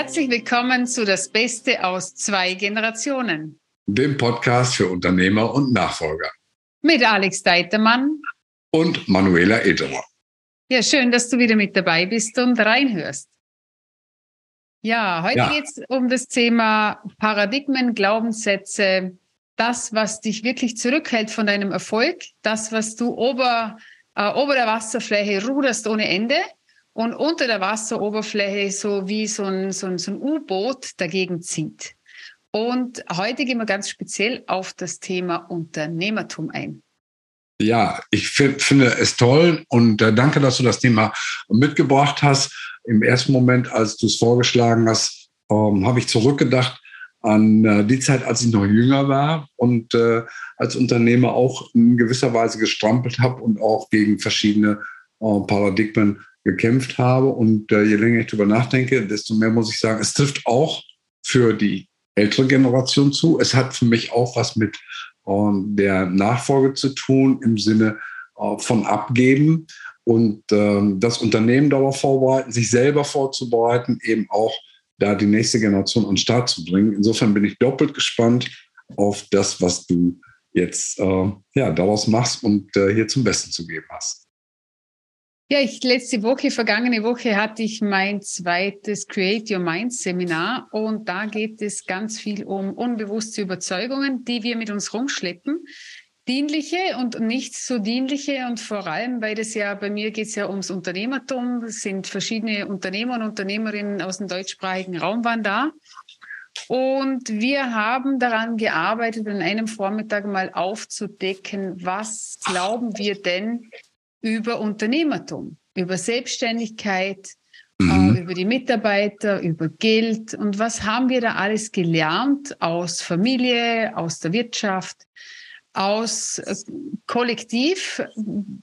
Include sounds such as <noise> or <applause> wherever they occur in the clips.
Herzlich willkommen zu Das Beste aus zwei Generationen. Dem Podcast für Unternehmer und Nachfolger. Mit Alex Deitermann. Und Manuela Ederer. Ja, schön, dass du wieder mit dabei bist und reinhörst. Ja, heute ja. geht es um das Thema Paradigmen, Glaubenssätze, das, was dich wirklich zurückhält von deinem Erfolg, das, was du ober, äh, ober der Wasserfläche ruderst ohne Ende und unter der Wasseroberfläche so wie so ein, so ein, so ein U-Boot dagegen zieht. Und heute gehen wir ganz speziell auf das Thema Unternehmertum ein. Ja, ich finde es toll und äh, danke, dass du das Thema mitgebracht hast. Im ersten Moment, als du es vorgeschlagen hast, ähm, habe ich zurückgedacht an äh, die Zeit, als ich noch jünger war und äh, als Unternehmer auch in gewisser Weise gestrampelt habe und auch gegen verschiedene äh, Paradigmen gekämpft habe. Und äh, je länger ich darüber nachdenke, desto mehr muss ich sagen, es trifft auch für die ältere Generation zu. Es hat für mich auch was mit äh, der Nachfolge zu tun im Sinne äh, von Abgeben und ähm, das Unternehmen darauf vorbereiten, sich selber vorzubereiten, eben auch da die nächste Generation an den Start zu bringen. Insofern bin ich doppelt gespannt auf das, was du jetzt äh, ja, daraus machst und äh, hier zum Besten zu geben hast. Ja, ich letzte Woche, vergangene Woche hatte ich mein zweites Create Your Mind Seminar und da geht es ganz viel um unbewusste Überzeugungen, die wir mit uns rumschleppen. Dienliche und nicht so dienliche und vor allem, weil das ja bei mir geht es ja ums Unternehmertum, es sind verschiedene Unternehmer und Unternehmerinnen aus dem deutschsprachigen Raum waren da. Und wir haben daran gearbeitet, an einem Vormittag mal aufzudecken, was glauben wir denn, über Unternehmertum, über Selbstständigkeit, mhm. äh, über die Mitarbeiter, über Geld. Und was haben wir da alles gelernt aus Familie, aus der Wirtschaft, aus äh, Kollektiv,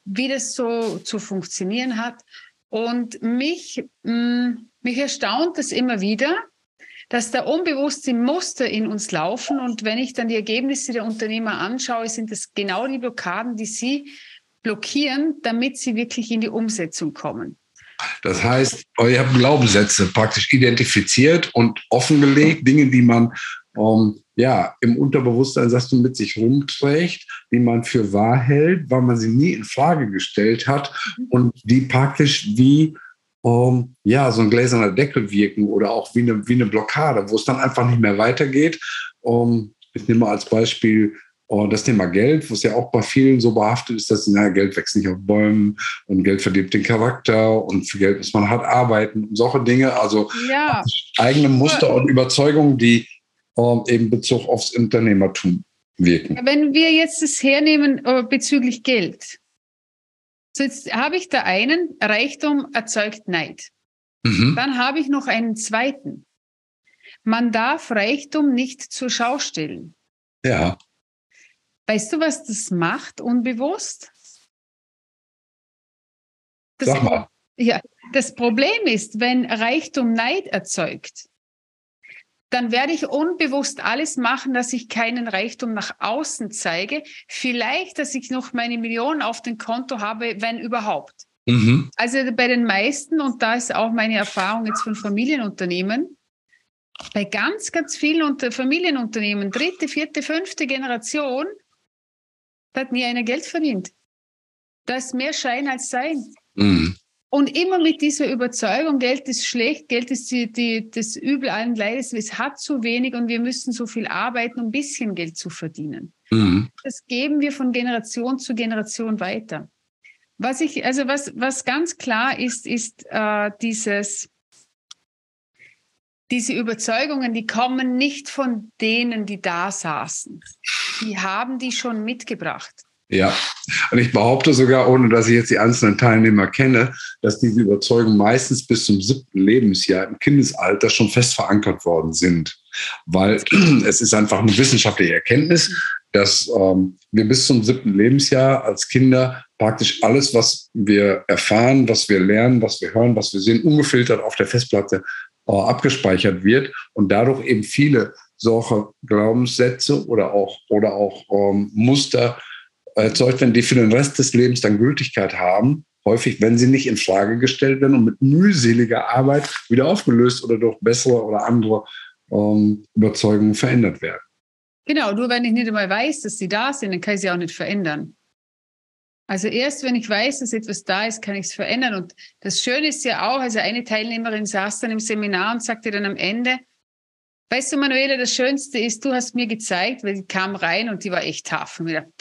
wie das so zu funktionieren hat. Und mich, mh, mm, mich erstaunt es immer wieder, dass da unbewusste Muster in uns laufen. Und wenn ich dann die Ergebnisse der Unternehmer anschaue, sind das genau die Blockaden, die sie blockieren, damit sie wirklich in die Umsetzung kommen. Das heißt, ihr habt Glaubenssätze praktisch identifiziert und offengelegt, Dinge, die man ähm, ja im Unterbewusstsein, sagst du, mit sich rumträgt, die man für wahr hält, weil man sie nie in Frage gestellt hat und die praktisch wie ähm, ja so ein gläserner Deckel wirken oder auch wie eine, wie eine Blockade, wo es dann einfach nicht mehr weitergeht. Ähm, ich nehme mal als Beispiel und das Thema Geld, was ja auch bei vielen so behaftet ist, dass na, Geld wächst nicht auf Bäumen und Geld verdirbt den Charakter und für Geld muss man hart arbeiten und solche Dinge. Also ja. eigene Muster und Überzeugungen, die ähm, eben Bezug aufs Unternehmertum wirken. Wenn wir jetzt das hernehmen äh, bezüglich Geld, so jetzt habe ich da einen, Reichtum erzeugt Neid. Mhm. Dann habe ich noch einen zweiten. Man darf Reichtum nicht zur Schau stellen. Ja. Weißt du, was das macht, unbewusst? Das Sag mal. Ja, das Problem ist, wenn Reichtum Neid erzeugt, dann werde ich unbewusst alles machen, dass ich keinen Reichtum nach außen zeige. Vielleicht, dass ich noch meine Millionen auf dem Konto habe, wenn überhaupt. Mhm. Also bei den meisten, und da ist auch meine Erfahrung jetzt von Familienunternehmen, bei ganz, ganz vielen Familienunternehmen, dritte, vierte, fünfte Generation, da hat nie einer Geld verdient. Da ist mehr Schein als Sein. Mhm. Und immer mit dieser Überzeugung, Geld ist schlecht, Geld ist die, die, das Übel allen Leides, es hat zu wenig und wir müssen so viel arbeiten, um ein bisschen Geld zu verdienen. Mhm. Das geben wir von Generation zu Generation weiter. Was ich, also was, was ganz klar ist, ist äh, dieses, diese Überzeugungen, die kommen nicht von denen, die da saßen. Die haben die schon mitgebracht. Ja, und ich behaupte sogar, ohne dass ich jetzt die einzelnen Teilnehmer kenne, dass diese Überzeugungen meistens bis zum siebten Lebensjahr im Kindesalter schon fest verankert worden sind. Weil <clears throat> es ist einfach eine wissenschaftliche Erkenntnis, dass ähm, wir bis zum siebten Lebensjahr als Kinder praktisch alles, was wir erfahren, was wir lernen, was wir hören, was wir sehen, ungefiltert auf der Festplatte äh, abgespeichert wird und dadurch eben viele solche Glaubenssätze oder auch, oder auch ähm, Muster erzeugt werden, die für den Rest des Lebens dann Gültigkeit haben häufig, wenn sie nicht in Frage gestellt werden und mit mühseliger Arbeit wieder aufgelöst oder durch bessere oder andere ähm, Überzeugungen verändert werden. Genau, nur wenn ich nicht einmal weiß, dass sie da sind, dann kann ich sie auch nicht verändern. Also erst wenn ich weiß, dass etwas da ist, kann ich es verändern. Und das Schöne ist ja auch, also eine Teilnehmerin saß dann im Seminar und sagte dann am Ende, weißt du, Manuela, das Schönste ist, du hast mir gezeigt, weil die kam rein und die war echt tough. Und mir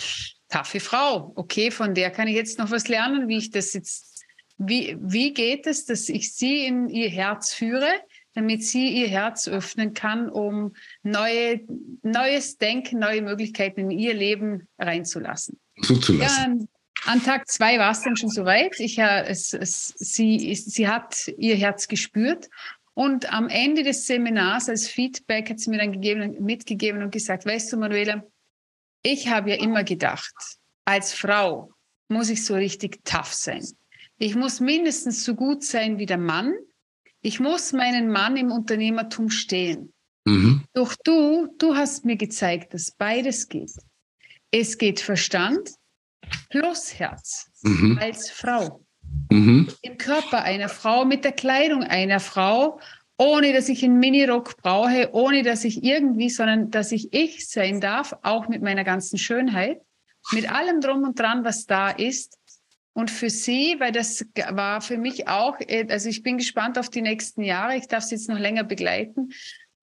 taffe Frau. Okay, von der kann ich jetzt noch was lernen, wie ich das jetzt, wie, wie geht es, dass ich sie in ihr Herz führe, damit sie ihr Herz öffnen kann, um neue, neues Denken, neue Möglichkeiten in ihr Leben reinzulassen. Zuzulassen. Ja, an Tag zwei war es dann schon soweit. Ich, äh, es, es, sie, sie hat ihr Herz gespürt. Und am Ende des Seminars als Feedback hat sie mir dann gegeben, mitgegeben und gesagt, weißt du, Manuela, ich habe ja immer gedacht, als Frau muss ich so richtig tough sein. Ich muss mindestens so gut sein wie der Mann. Ich muss meinen Mann im Unternehmertum stehen. Mhm. Doch du, du hast mir gezeigt, dass beides geht. Es geht Verstand plus Herz mhm. als Frau. Mhm. Im Körper einer Frau, mit der Kleidung einer Frau ohne dass ich einen Minirock brauche, ohne dass ich irgendwie, sondern dass ich ich sein darf, auch mit meiner ganzen Schönheit, mit allem drum und dran, was da ist. Und für sie, weil das war für mich auch, äh, also ich bin gespannt auf die nächsten Jahre, ich darf sie jetzt noch länger begleiten,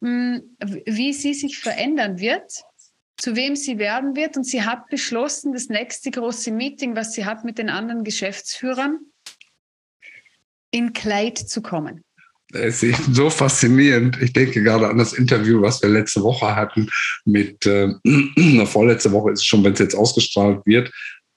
hm, wie sie sich verändern wird, zu wem sie werden wird. Und sie hat beschlossen, das nächste große Meeting, was sie hat mit den anderen Geschäftsführern, in Kleid zu kommen. Es ist so faszinierend. Ich denke gerade an das Interview, was wir letzte Woche hatten mit, <clears throat> äh, vorletzte Woche ist es schon, wenn es jetzt ausgestrahlt wird,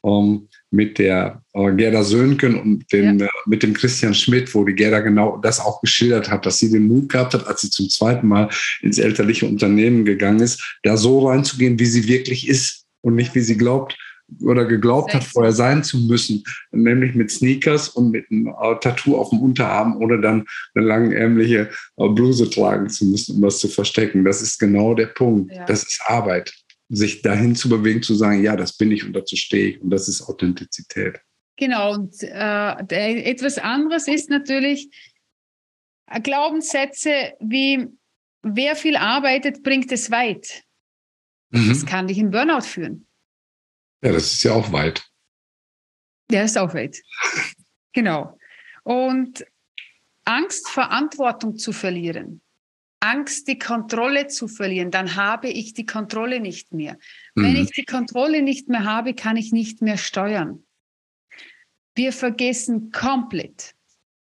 ähm, mit der äh, Gerda Söhnken und dem, ja. äh, mit dem Christian Schmidt, wo die Gerda genau das auch geschildert hat, dass sie den Mut gehabt hat, als sie zum zweiten Mal ins elterliche Unternehmen gegangen ist, da so reinzugehen, wie sie wirklich ist und nicht, wie sie glaubt, oder geglaubt hat, vorher sein zu müssen, nämlich mit Sneakers und mit einem äh, Tattoo auf dem Unterarm oder dann eine langärmliche äh, Bluse tragen zu müssen, um das zu verstecken. Das ist genau der Punkt. Ja. Das ist Arbeit. Sich dahin zu bewegen, zu sagen, ja, das bin ich und dazu stehe ich. Und das ist Authentizität. Genau. Und äh, etwas anderes ist natürlich äh, Glaubenssätze wie, wer viel arbeitet, bringt es weit. Mhm. Das kann dich in Burnout führen. Ja, das ist ja auch weit. Der ist auch weit. genau. Und Angst, Verantwortung zu verlieren. Angst, die Kontrolle zu verlieren, dann habe ich die Kontrolle nicht mehr. Mhm. Wenn ich die Kontrolle nicht mehr habe, kann ich nicht mehr steuern. Wir vergessen komplett,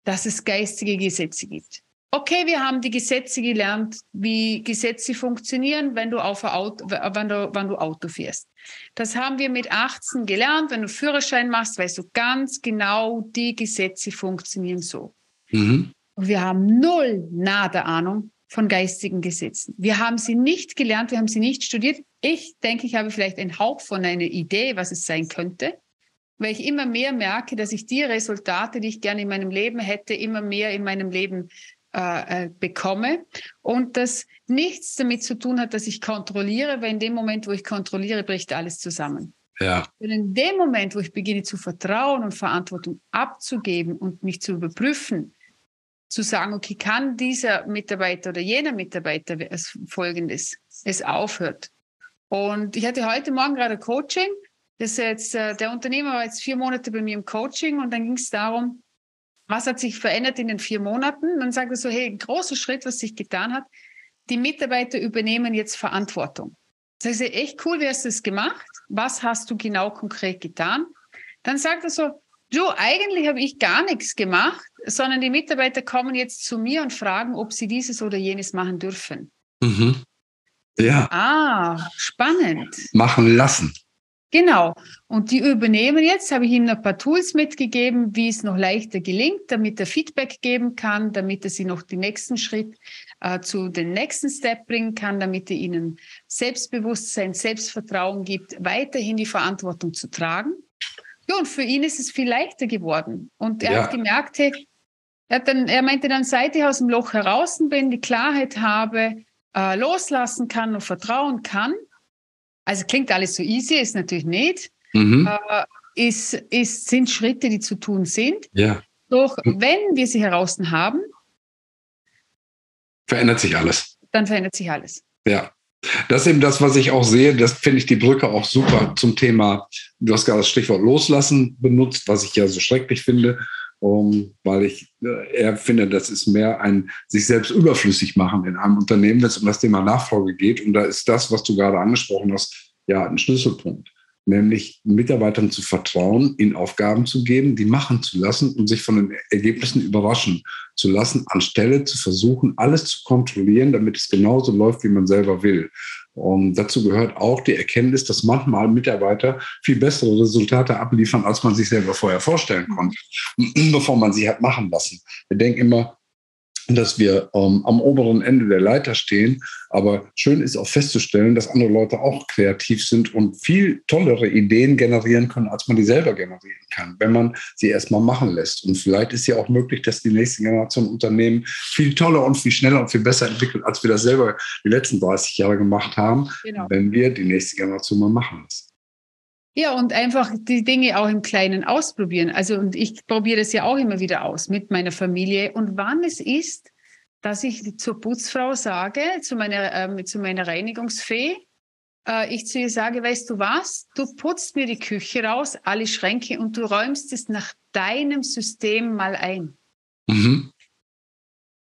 dass es geistige Gesetze gibt. Okay, wir haben die Gesetze gelernt, wie Gesetze funktionieren, wenn du, auf Auto, wenn du, wenn du Auto fährst. Das haben wir mit 18 gelernt. Wenn du Führerschein machst, weißt du ganz genau, die Gesetze funktionieren so. Mhm. Und wir haben null, nada Ahnung von geistigen Gesetzen. Wir haben sie nicht gelernt, wir haben sie nicht studiert. Ich denke, ich habe vielleicht einen Hauch von einer Idee, was es sein könnte, weil ich immer mehr merke, dass ich die Resultate, die ich gerne in meinem Leben hätte, immer mehr in meinem Leben äh, äh, bekomme und das nichts damit zu tun hat, dass ich kontrolliere, weil in dem Moment, wo ich kontrolliere, bricht alles zusammen. Ja. Und in dem Moment, wo ich beginne zu vertrauen und Verantwortung abzugeben und mich zu überprüfen, zu sagen, okay, kann dieser Mitarbeiter oder jener Mitarbeiter folgendes, es aufhört. Und ich hatte heute Morgen gerade Coaching. Das jetzt, äh, der Unternehmer war jetzt vier Monate bei mir im Coaching und dann ging es darum, was hat sich verändert in den vier Monaten? Dann sagt er so, hey, ein großer Schritt, was sich getan hat. Die Mitarbeiter übernehmen jetzt Verantwortung. Das heißt, echt cool, wie hast du es gemacht? Was hast du genau konkret getan? Dann sagt er so, du, eigentlich habe ich gar nichts gemacht, sondern die Mitarbeiter kommen jetzt zu mir und fragen, ob sie dieses oder jenes machen dürfen. Mhm. Ja. Ah, spannend. Machen lassen. Genau. Und die übernehmen jetzt, habe ich ihnen ein paar Tools mitgegeben, wie es noch leichter gelingt, damit er Feedback geben kann, damit er sie noch den nächsten Schritt äh, zu den nächsten Step bringen kann, damit er ihnen Selbstbewusstsein, Selbstvertrauen gibt, weiterhin die Verantwortung zu tragen. Ja, und für ihn ist es viel leichter geworden. Und er ja. hat gemerkt, hey, er, hat dann, er meinte dann, seit ich aus dem Loch heraus bin, die Klarheit habe, äh, loslassen kann und vertrauen kann, also klingt alles so easy, ist natürlich nicht. Mhm. Äh, ist, ist, sind Schritte, die zu tun sind. Ja. Doch wenn wir sie heraus haben, verändert sich alles. Dann verändert sich alles. Ja. Das ist eben das, was ich auch sehe. Das finde ich die Brücke auch super zum Thema. Du hast gerade das Stichwort Loslassen benutzt, was ich ja so schrecklich finde, um, weil ich äh, eher finde, das ist mehr ein sich selbst überflüssig machen in einem Unternehmen, wenn es um das Thema Nachfolge geht. Und da ist das, was du gerade angesprochen hast, ja ein Schlüsselpunkt nämlich Mitarbeitern zu vertrauen, ihnen Aufgaben zu geben, die machen zu lassen und sich von den Ergebnissen überraschen zu lassen, anstelle zu versuchen, alles zu kontrollieren, damit es genauso läuft, wie man selber will. Und dazu gehört auch die Erkenntnis, dass manchmal Mitarbeiter viel bessere Resultate abliefern, als man sich selber vorher vorstellen konnte, <clears throat> bevor man sie hat machen lassen. Wir denken immer, dass wir ähm, am oberen Ende der Leiter stehen. Aber schön ist auch festzustellen, dass andere Leute auch kreativ sind und viel tollere Ideen generieren können, als man die selber generieren kann, wenn man sie erstmal machen lässt. Und vielleicht ist ja auch möglich, dass die nächste Generation Unternehmen viel toller und viel schneller und viel besser entwickelt, als wir das selber die letzten 30 Jahre gemacht haben, genau. wenn wir die nächste Generation mal machen lassen. Ja, und einfach die Dinge auch im Kleinen ausprobieren. Also, und ich probiere das ja auch immer wieder aus mit meiner Familie. Und wann es ist, dass ich zur Putzfrau sage, zu meiner, äh, zu meiner Reinigungsfee, äh, ich zu ihr sage, weißt du was, du putzt mir die Küche raus, alle Schränke und du räumst es nach deinem System mal ein. Mhm.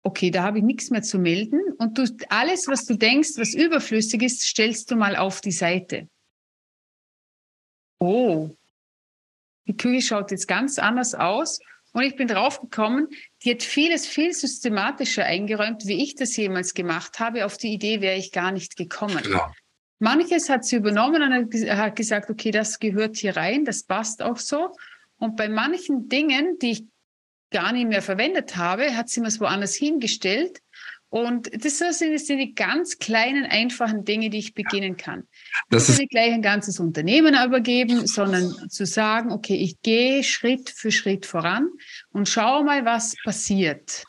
Okay, da habe ich nichts mehr zu melden. Und du, alles, was du denkst, was überflüssig ist, stellst du mal auf die Seite oh, die Küche schaut jetzt ganz anders aus. Und ich bin draufgekommen, die hat vieles viel systematischer eingeräumt, wie ich das jemals gemacht habe. Auf die Idee wäre ich gar nicht gekommen. Genau. Manches hat sie übernommen und hat gesagt, okay, das gehört hier rein, das passt auch so. Und bei manchen Dingen, die ich gar nicht mehr verwendet habe, hat sie mir es woanders hingestellt und das sind, die ganz kleinen, einfachen Dinge, die ich beginnen kann. Das ist nicht gleich ein ganzes Unternehmen übergeben, sondern zu sagen, okay, ich gehe Schritt für Schritt voran und schaue mal, was passiert.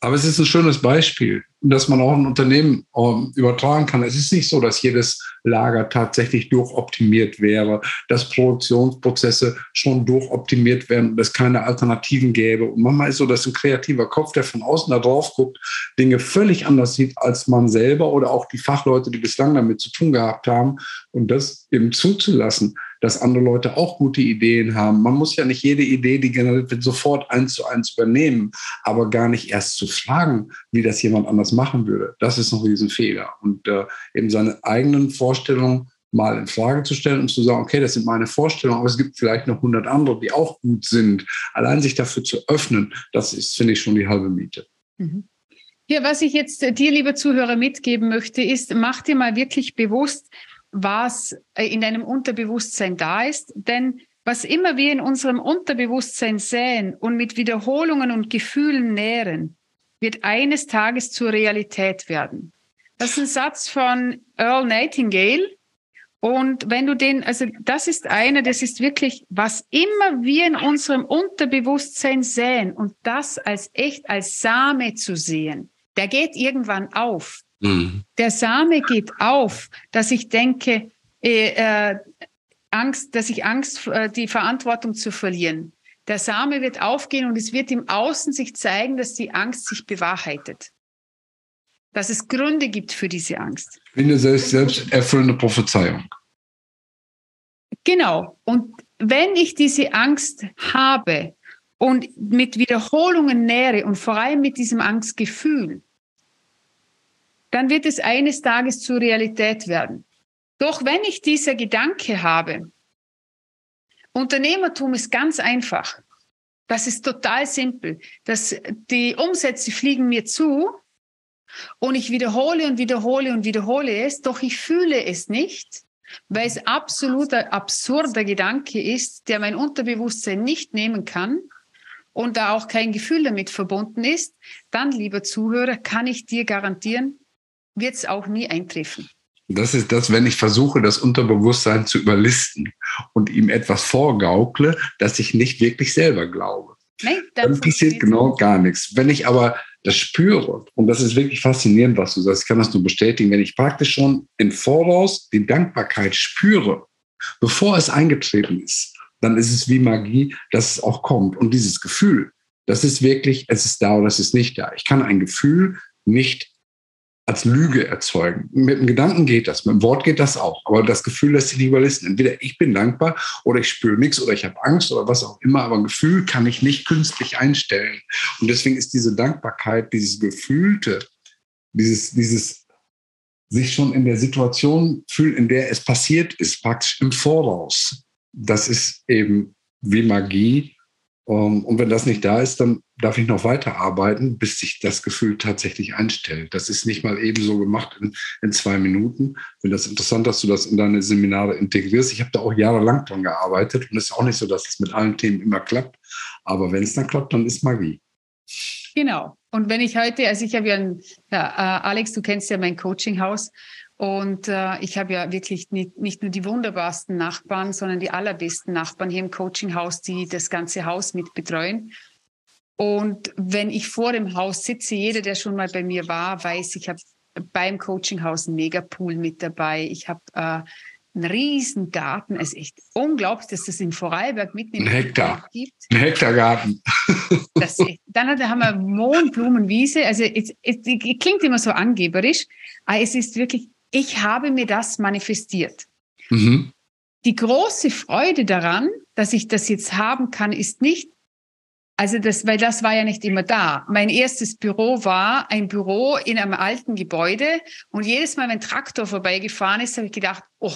Aber es ist ein schönes Beispiel dass man auch ein Unternehmen ähm, übertragen kann. Es ist nicht so, dass jedes Lager tatsächlich durchoptimiert wäre, dass Produktionsprozesse schon durchoptimiert werden und es keine Alternativen gäbe. Und manchmal ist so, dass ein kreativer Kopf, der von außen da drauf guckt, Dinge völlig anders sieht als man selber oder auch die Fachleute, die bislang damit zu tun gehabt haben. Und das eben zuzulassen, dass andere Leute auch gute Ideen haben. Man muss ja nicht jede Idee, die generiert wird, sofort eins zu eins übernehmen, aber gar nicht erst zu fragen, wie das jemand anders machen würde. Das ist ein Riesenfehler. Und äh, eben seine eigenen Vorstellungen mal in Frage zu stellen und zu sagen, okay, das sind meine Vorstellungen, aber es gibt vielleicht noch 100 andere, die auch gut sind. Allein sich dafür zu öffnen, das ist, finde ich, schon die halbe Miete. Mhm. Ja, was ich jetzt äh, dir, lieber Zuhörer, mitgeben möchte, ist, mach dir mal wirklich bewusst, was äh, in deinem Unterbewusstsein da ist. Denn was immer wir in unserem Unterbewusstsein säen und mit Wiederholungen und Gefühlen nähren, wird eines Tages zur Realität werden. Das ist ein Satz von Earl Nightingale. Und wenn du den, also das ist einer, das ist wirklich, was immer wir in unserem Unterbewusstsein säen und das als echt als Same zu sehen, der geht irgendwann auf. Mhm. Der Same geht auf, dass ich denke, äh, äh, Angst, dass ich Angst, äh, die Verantwortung zu verlieren. Der Same wird aufgehen und es wird im Außen sich zeigen, dass die Angst sich bewahrheitet. Dass es Gründe gibt für diese Angst. Wie eine selbst, selbst erfüllende Prophezeiung. Genau. Und wenn ich diese Angst habe und mit Wiederholungen nähere und vor allem mit diesem Angstgefühl, dann wird es eines Tages zur Realität werden. Doch wenn ich dieser Gedanke habe, Unternehmertum ist ganz einfach. Das ist total simpel. Das, die Umsätze fliegen mir zu und ich wiederhole und wiederhole und wiederhole es, doch ich fühle es nicht, weil es absoluter absurder Gedanke ist, der mein Unterbewusstsein nicht nehmen kann und da auch kein Gefühl damit verbunden ist, dann, lieber Zuhörer, kann ich dir garantieren, wird es auch nie eintreffen. Das ist das, wenn ich versuche, das Unterbewusstsein zu überlisten und ihm etwas vorgaukle, das ich nicht wirklich selber glaube. Nein, dann, dann passiert genau gar nichts. Wenn ich aber das spüre, und das ist wirklich faszinierend, was du sagst, ich kann das nur bestätigen, wenn ich praktisch schon im Voraus die Dankbarkeit spüre, bevor es eingetreten ist, dann ist es wie Magie, dass es auch kommt. Und dieses Gefühl, das ist wirklich, es ist da oder es ist nicht da. Ich kann ein Gefühl nicht als Lüge erzeugen. Mit dem Gedanken geht das, mit dem Wort geht das auch. Aber das Gefühl lässt sich nicht überlisten. Entweder ich bin dankbar oder ich spüre nichts oder ich habe Angst oder was auch immer. Aber ein Gefühl kann ich nicht künstlich einstellen. Und deswegen ist diese Dankbarkeit, dieses Gefühlte, dieses, dieses sich schon in der Situation fühlen, in der es passiert ist, praktisch im Voraus. Das ist eben wie Magie. Ähm, und wenn das nicht da ist, dann darf ich noch weiterarbeiten, bis sich das Gefühl tatsächlich einstellt. Das ist nicht mal eben so gemacht in, in zwei Minuten. Ich finde das interessant, dass du das in deine Seminare integrierst. Ich habe da auch jahrelang dran gearbeitet und es ist auch nicht so, dass es mit allen Themen immer klappt. Aber wenn es dann klappt, dann ist Magie. Genau. Und wenn ich heute, also ich habe ja, ein, ja äh, Alex, du kennst ja mein Coachinghaus und äh, ich habe ja wirklich nicht, nicht nur die wunderbarsten Nachbarn, sondern die allerbesten Nachbarn hier im Coachinghaus, die das ganze Haus mit betreuen. Und wenn ich vor dem Haus sitze, jeder, der schon mal bei mir war, weiß, ich habe beim Coachinghaus einen Megapool mit dabei. Ich habe äh, ein riesen Garten. Es ist echt unglaublich, dass das in Vorarlberg mitten im ein Hektar gibt. Ein Hektargarten. Das, dann haben wir Mohnblumenwiese. Also es, es, es, klingt immer so angeberisch, aber es ist wirklich, ich habe mir das manifestiert. Mhm. Die große Freude daran, dass ich das jetzt haben kann, ist nicht, also das, weil das war ja nicht immer da. Mein erstes Büro war ein Büro in einem alten Gebäude und jedes Mal, wenn ein Traktor vorbeigefahren ist, habe ich gedacht, oh,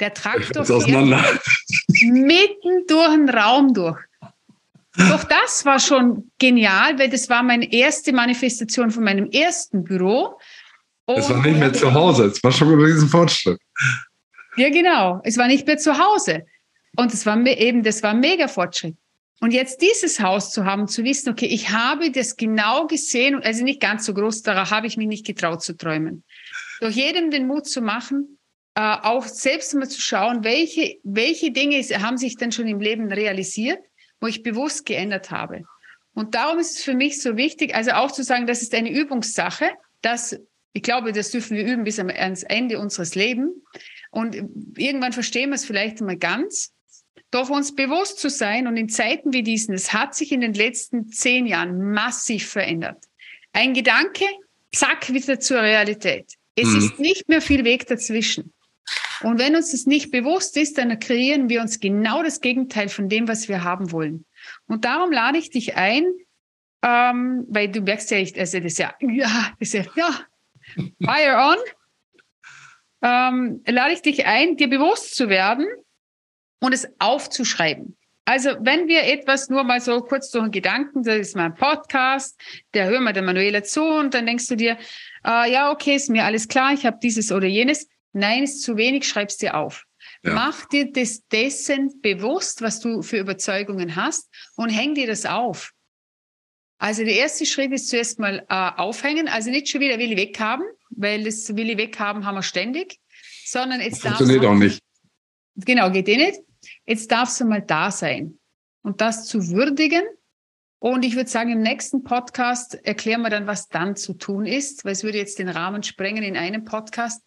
der Traktor fährt mitten durch den Raum durch. Doch das war schon genial, weil das war meine erste Manifestation von meinem ersten Büro. Es war nicht mehr zu Hause, es war schon ein riesen Fortschritt. Ja, genau. Es war nicht mehr zu Hause. Und es war eben, das war ein mega Fortschritt. Und jetzt dieses Haus zu haben, zu wissen, okay, ich habe das genau gesehen, also nicht ganz so groß, daran habe ich mich nicht getraut zu träumen. Durch jedem den Mut zu machen, äh, auch selbst mal zu schauen, welche, welche Dinge haben sich denn schon im Leben realisiert, wo ich bewusst geändert habe. Und darum ist es für mich so wichtig, also auch zu sagen, das ist eine Übungssache, dass ich glaube, das dürfen wir üben bis ans Ende unseres Lebens. Und irgendwann verstehen wir es vielleicht mal ganz. Doch uns bewusst zu sein und in Zeiten wie diesen, es hat sich in den letzten zehn Jahren massiv verändert. Ein Gedanke, zack, wieder zur Realität. Es mhm. ist nicht mehr viel Weg dazwischen. Und wenn uns das nicht bewusst ist, dann kreieren wir uns genau das Gegenteil von dem, was wir haben wollen. Und darum lade ich dich ein, ähm, weil du merkst ja, ich, also das ist ja, ja, das ist ja, ja, fire on. Ähm, lade ich dich ein, dir bewusst zu werden, und es aufzuschreiben. Also wenn wir etwas nur mal so kurz durch den Gedanken, das ist mein Podcast, der hören wir der Manuela zu und dann denkst du dir, äh, ja, okay, ist mir alles klar, ich habe dieses oder jenes. Nein, ist zu wenig, schreib's dir auf. Ja. Mach dir das dessen bewusst, was du für Überzeugungen hast und häng dir das auf. Also der erste Schritt ist zuerst mal äh, aufhängen, also nicht schon wieder Willi weghaben, weil das Willi weghaben haben wir ständig, sondern jetzt das funktioniert auch nicht. Genau, geht eh nicht. Jetzt darfst du mal da sein und das zu würdigen. Und ich würde sagen, im nächsten Podcast erklären wir dann, was dann zu tun ist, weil es würde jetzt den Rahmen sprengen in einem Podcast,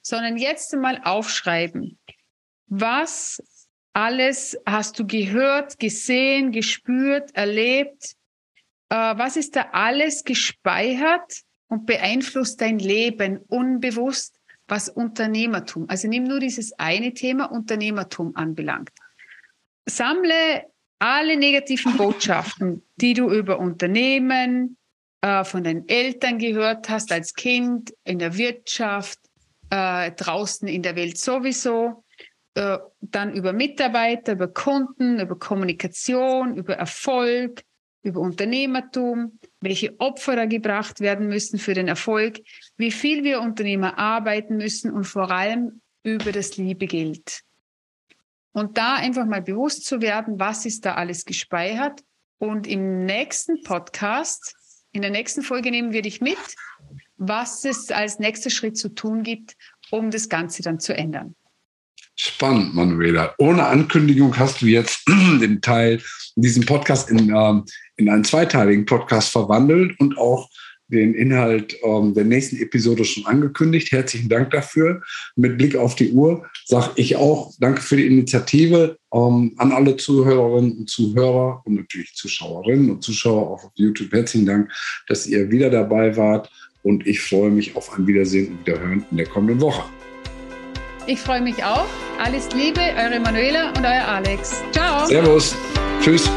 sondern jetzt mal aufschreiben. Was alles hast du gehört, gesehen, gespürt, erlebt? Äh, was ist da alles gespeichert und beeinflusst dein Leben unbewusst? was Unternehmertum, also nimm nur dieses eine Thema Unternehmertum anbelangt. Sammle alle negativen Botschaften, die du über Unternehmen, äh, von deinen Eltern gehört hast als Kind, in der Wirtschaft, äh, draußen in der Welt sowieso, äh, dann über Mitarbeiter, über Kunden, über Kommunikation, über Erfolg, über Unternehmertum, welche Opfer da gebracht werden müssen für den Erfolg, wie viel wir Unternehmer arbeiten müssen und vor allem über das liebe Geld. Und da einfach mal bewusst zu werden, was ist da alles gespeichert. Und im nächsten Podcast, in der nächsten Folge nehmen wir dich mit, was es als nächster Schritt zu tun gibt, um das Ganze dann zu ändern. Spannend, Manuela. Ohne Ankündigung hast du jetzt <clears throat> den Teil, diesen Podcast in, ähm, in einen zweiteiligen Podcast verwandelt und auch den Inhalt ähm, der nächsten Episode schon angekündigt. Herzlichen Dank dafür. Mit Blick auf die Uhr sage ich auch Danke für die Initiative ähm, an alle Zuhörerinnen und Zuhörer und natürlich Zuschauerinnen und Zuschauer auch auf YouTube. Herzlichen Dank, dass ihr wieder dabei wart und ich freue mich auf ein Wiedersehen und Wiederhören in der kommenden Woche. Ich freue mich auch. Alles Liebe, eure Manuela und euer Alex. Ciao. Servus. Tschüss.